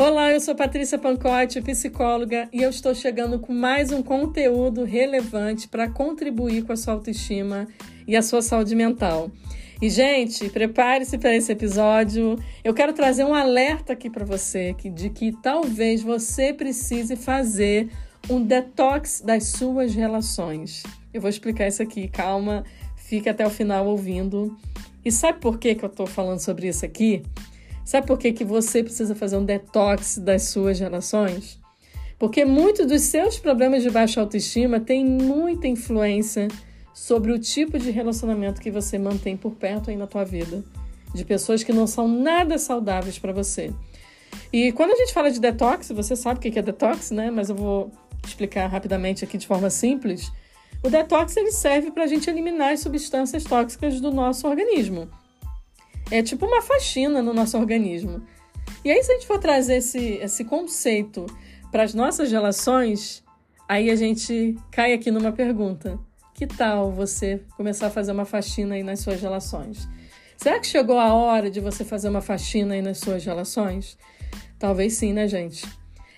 Olá, eu sou Patrícia Pancotti, psicóloga, e eu estou chegando com mais um conteúdo relevante para contribuir com a sua autoestima e a sua saúde mental. E, gente, prepare-se para esse episódio. Eu quero trazer um alerta aqui para você de que talvez você precise fazer um detox das suas relações. Eu vou explicar isso aqui, calma, fique até o final ouvindo. E sabe por que, que eu estou falando sobre isso aqui? Sabe por que, que você precisa fazer um detox das suas relações? Porque muitos dos seus problemas de baixa autoestima têm muita influência sobre o tipo de relacionamento que você mantém por perto aí na tua vida, de pessoas que não são nada saudáveis para você. E quando a gente fala de detox, você sabe o que é detox, né? Mas eu vou explicar rapidamente aqui de forma simples. O detox ele serve para a gente eliminar as substâncias tóxicas do nosso organismo. É tipo uma faxina no nosso organismo. E aí, se a gente for trazer esse, esse conceito para as nossas relações, aí a gente cai aqui numa pergunta: que tal você começar a fazer uma faxina aí nas suas relações? Será que chegou a hora de você fazer uma faxina aí nas suas relações? Talvez sim, né, gente?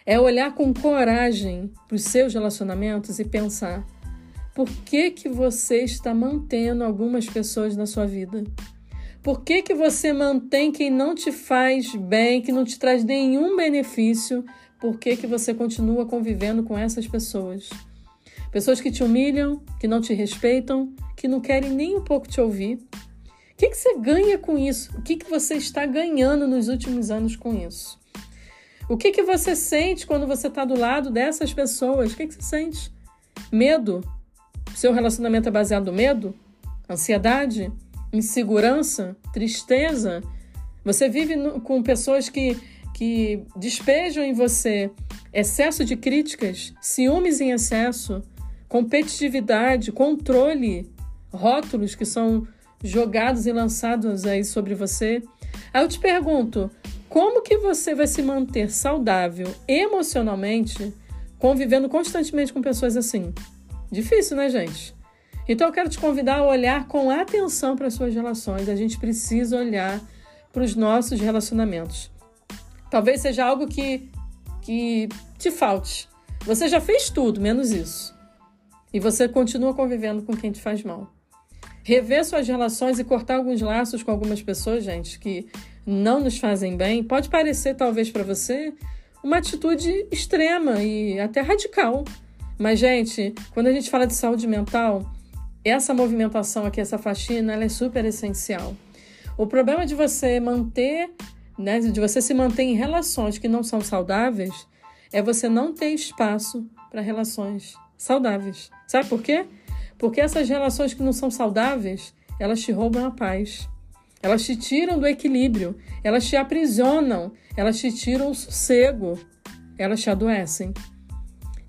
É olhar com coragem para os seus relacionamentos e pensar: por que, que você está mantendo algumas pessoas na sua vida? Por que, que você mantém quem não te faz bem, que não te traz nenhum benefício? Por que, que você continua convivendo com essas pessoas? Pessoas que te humilham, que não te respeitam, que não querem nem um pouco te ouvir. O que, que você ganha com isso? O que, que você está ganhando nos últimos anos com isso? O que, que você sente quando você está do lado dessas pessoas? O que, que você sente? Medo? Seu relacionamento é baseado no medo? Ansiedade? Insegurança, tristeza. Você vive no, com pessoas que, que despejam em você excesso de críticas, ciúmes em excesso, competitividade, controle, rótulos que são jogados e lançados aí sobre você. Aí eu te pergunto, como que você vai se manter saudável emocionalmente convivendo constantemente com pessoas assim? Difícil, né, gente? Então eu quero te convidar a olhar com atenção para as suas relações. A gente precisa olhar para os nossos relacionamentos. Talvez seja algo que, que te falte. Você já fez tudo, menos isso. E você continua convivendo com quem te faz mal. Rever suas relações e cortar alguns laços com algumas pessoas, gente, que não nos fazem bem, pode parecer, talvez, para você, uma atitude extrema e até radical. Mas, gente, quando a gente fala de saúde mental, essa movimentação aqui, essa faxina, ela é super essencial. O problema de você manter, né, de você se manter em relações que não são saudáveis, é você não ter espaço para relações saudáveis. Sabe por quê? Porque essas relações que não são saudáveis, elas te roubam a paz. Elas te tiram do equilíbrio, elas te aprisionam, elas te tiram o sossego, elas te adoecem.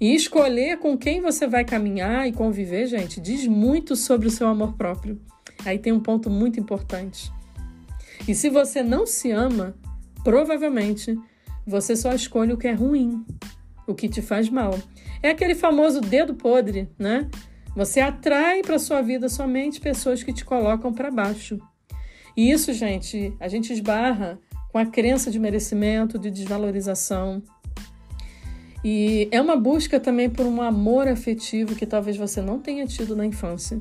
E escolher com quem você vai caminhar e conviver, gente, diz muito sobre o seu amor próprio. Aí tem um ponto muito importante. E se você não se ama, provavelmente você só escolhe o que é ruim, o que te faz mal. É aquele famoso dedo podre, né? Você atrai para sua vida somente pessoas que te colocam para baixo. E isso, gente, a gente esbarra com a crença de merecimento, de desvalorização, e é uma busca também por um amor afetivo que talvez você não tenha tido na infância.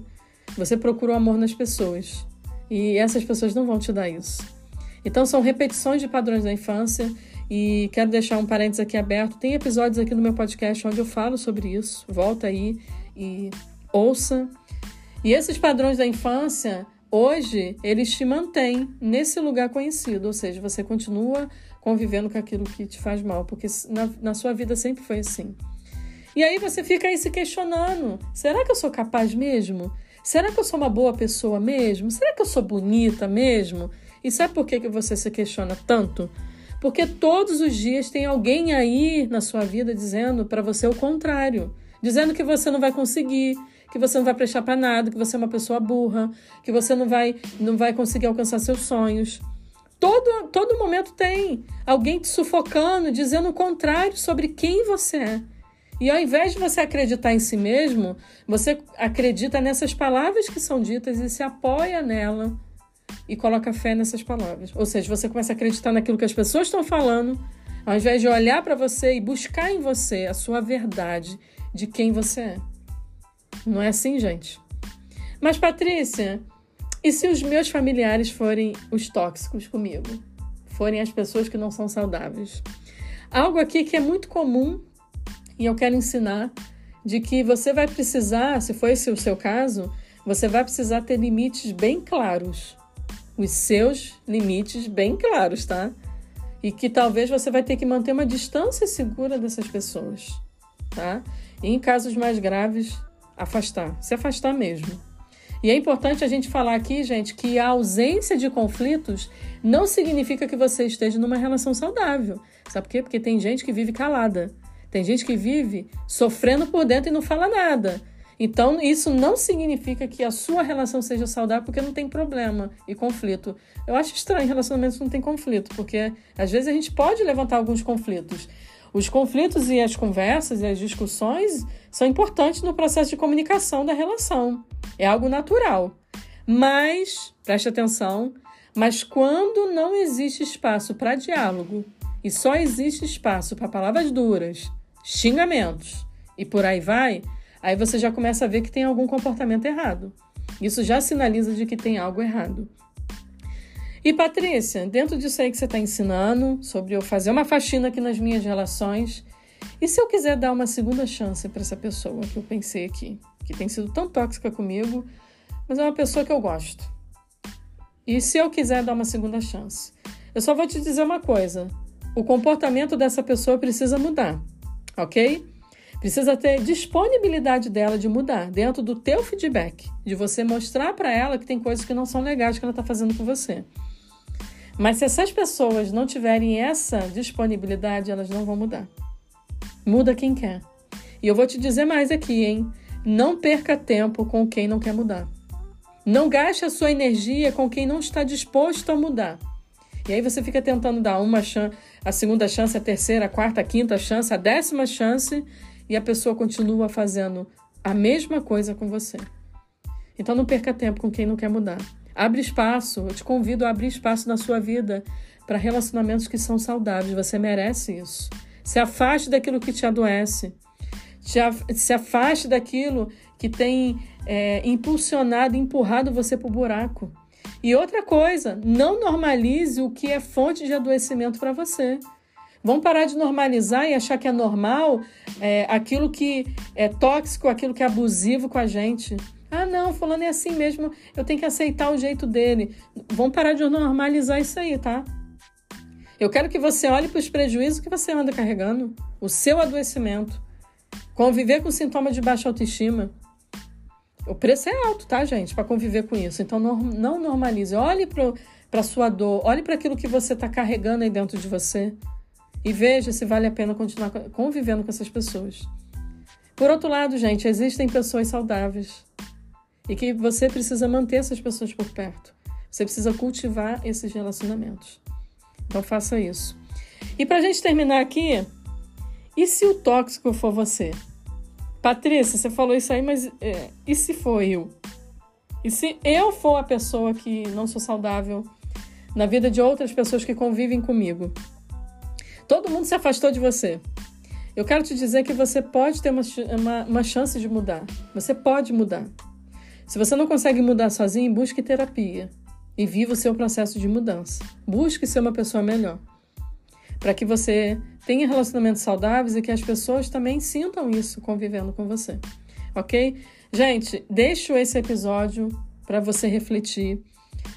Você procura o amor nas pessoas e essas pessoas não vão te dar isso. Então são repetições de padrões da infância e quero deixar um parênteses aqui aberto. Tem episódios aqui no meu podcast onde eu falo sobre isso. Volta aí e ouça. E esses padrões da infância, hoje, eles te mantêm nesse lugar conhecido, ou seja, você continua convivendo com aquilo que te faz mal, porque na, na sua vida sempre foi assim. E aí você fica aí se questionando: será que eu sou capaz mesmo? Será que eu sou uma boa pessoa mesmo? Será que eu sou bonita mesmo? E sabe por que, que você se questiona tanto? Porque todos os dias tem alguém aí na sua vida dizendo para você o contrário, dizendo que você não vai conseguir, que você não vai prestar para nada, que você é uma pessoa burra, que você não vai não vai conseguir alcançar seus sonhos. Todo, todo momento tem alguém te sufocando, dizendo o contrário sobre quem você é. E ao invés de você acreditar em si mesmo, você acredita nessas palavras que são ditas e se apoia nela e coloca fé nessas palavras. Ou seja, você começa a acreditar naquilo que as pessoas estão falando, Ao invés de olhar para você e buscar em você a sua verdade de quem você é. Não é assim, gente? Mas, Patrícia, e se os meus familiares forem os tóxicos comigo? Forem as pessoas que não são saudáveis? Algo aqui que é muito comum e eu quero ensinar de que você vai precisar, se for esse o seu caso, você vai precisar ter limites bem claros. Os seus limites bem claros, tá? E que talvez você vai ter que manter uma distância segura dessas pessoas, tá? E em casos mais graves, afastar, se afastar mesmo. E é importante a gente falar aqui, gente, que a ausência de conflitos não significa que você esteja numa relação saudável. Sabe por quê? Porque tem gente que vive calada. Tem gente que vive sofrendo por dentro e não fala nada. Então, isso não significa que a sua relação seja saudável porque não tem problema e conflito. Eu acho estranho relacionamentos não tem conflito, porque às vezes a gente pode levantar alguns conflitos. Os conflitos e as conversas e as discussões são importantes no processo de comunicação da relação. É algo natural. Mas, preste atenção, mas quando não existe espaço para diálogo e só existe espaço para palavras duras, xingamentos e por aí vai, aí você já começa a ver que tem algum comportamento errado. Isso já sinaliza de que tem algo errado. E Patrícia, dentro disso aí que você está ensinando, sobre eu fazer uma faxina aqui nas minhas relações, e se eu quiser dar uma segunda chance para essa pessoa que eu pensei aqui, que tem sido tão tóxica comigo, mas é uma pessoa que eu gosto. E se eu quiser dar uma segunda chance? Eu só vou te dizer uma coisa: o comportamento dessa pessoa precisa mudar ok? Precisa ter disponibilidade dela de mudar dentro do teu feedback, de você mostrar para ela que tem coisas que não são legais que ela está fazendo com você. Mas se essas pessoas não tiverem essa disponibilidade, elas não vão mudar. Muda quem quer. E eu vou te dizer mais aqui, hein? Não perca tempo com quem não quer mudar. Não gaste a sua energia com quem não está disposto a mudar. E aí você fica tentando dar uma chance, a segunda chance, a terceira, a quarta, a quinta chance, a décima chance, e a pessoa continua fazendo a mesma coisa com você. Então não perca tempo com quem não quer mudar. Abre espaço, eu te convido a abrir espaço na sua vida para relacionamentos que são saudáveis. Você merece isso. Se afaste daquilo que te adoece. Se afaste daquilo que tem é, impulsionado, empurrado você para o buraco. E outra coisa, não normalize o que é fonte de adoecimento para você. Vamos parar de normalizar e achar que é normal é, aquilo que é tóxico, aquilo que é abusivo com a gente. Ah, não, fulano é assim mesmo, eu tenho que aceitar o jeito dele. Vamos parar de normalizar isso aí, tá? Eu quero que você olhe para os prejuízos que você anda carregando, o seu adoecimento, conviver com sintomas de baixa autoestima. O preço é alto, tá, gente, para conviver com isso. Então não, não normalize. Olhe para a sua dor, olhe para aquilo que você está carregando aí dentro de você e veja se vale a pena continuar convivendo com essas pessoas. Por outro lado, gente, existem pessoas saudáveis e que você precisa manter essas pessoas por perto. Você precisa cultivar esses relacionamentos. Então faça isso. E para a gente terminar aqui, e se o tóxico for você? Patrícia, você falou isso aí, mas é, e se for eu? E se eu for a pessoa que não sou saudável na vida de outras pessoas que convivem comigo? Todo mundo se afastou de você. Eu quero te dizer que você pode ter uma, uma, uma chance de mudar. Você pode mudar. Se você não consegue mudar sozinho, busque terapia e viva o seu processo de mudança. Busque ser uma pessoa melhor. Para que você tenha relacionamentos saudáveis e que as pessoas também sintam isso convivendo com você. Ok? Gente, deixo esse episódio para você refletir.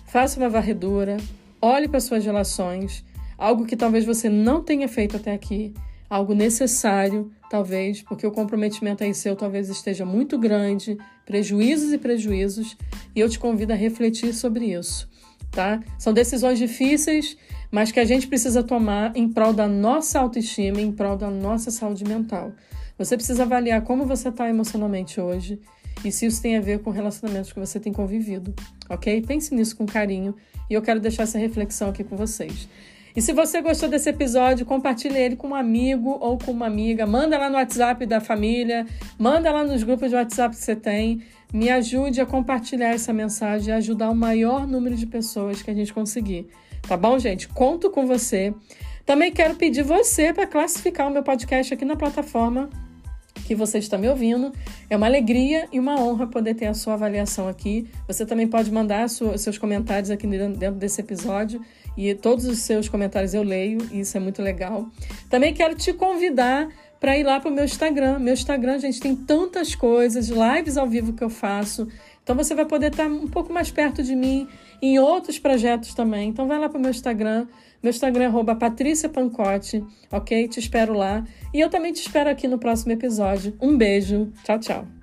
Faça uma varredura, olhe para suas relações, algo que talvez você não tenha feito até aqui, algo necessário, talvez, porque o comprometimento aí seu talvez esteja muito grande, prejuízos e prejuízos, e eu te convido a refletir sobre isso, tá? São decisões difíceis mas que a gente precisa tomar em prol da nossa autoestima, em prol da nossa saúde mental. Você precisa avaliar como você está emocionalmente hoje e se isso tem a ver com relacionamentos que você tem convivido, ok? Pense nisso com carinho e eu quero deixar essa reflexão aqui com vocês. E se você gostou desse episódio, compartilhe ele com um amigo ou com uma amiga. Manda lá no WhatsApp da família, manda lá nos grupos de WhatsApp que você tem. Me ajude a compartilhar essa mensagem e ajudar o maior número de pessoas que a gente conseguir. Tá bom, gente? Conto com você. Também quero pedir você para classificar o meu podcast aqui na plataforma que você está me ouvindo. É uma alegria e uma honra poder ter a sua avaliação aqui. Você também pode mandar seus comentários aqui dentro desse episódio e todos os seus comentários eu leio e isso é muito legal. Também quero te convidar para ir lá para o meu Instagram. Meu Instagram, gente, tem tantas coisas, lives ao vivo que eu faço. Então você vai poder estar um pouco mais perto de mim em outros projetos também. Então vai lá para o meu Instagram. Meu Instagram é Patrícia Pancotti, ok? Te espero lá. E eu também te espero aqui no próximo episódio. Um beijo. Tchau, tchau.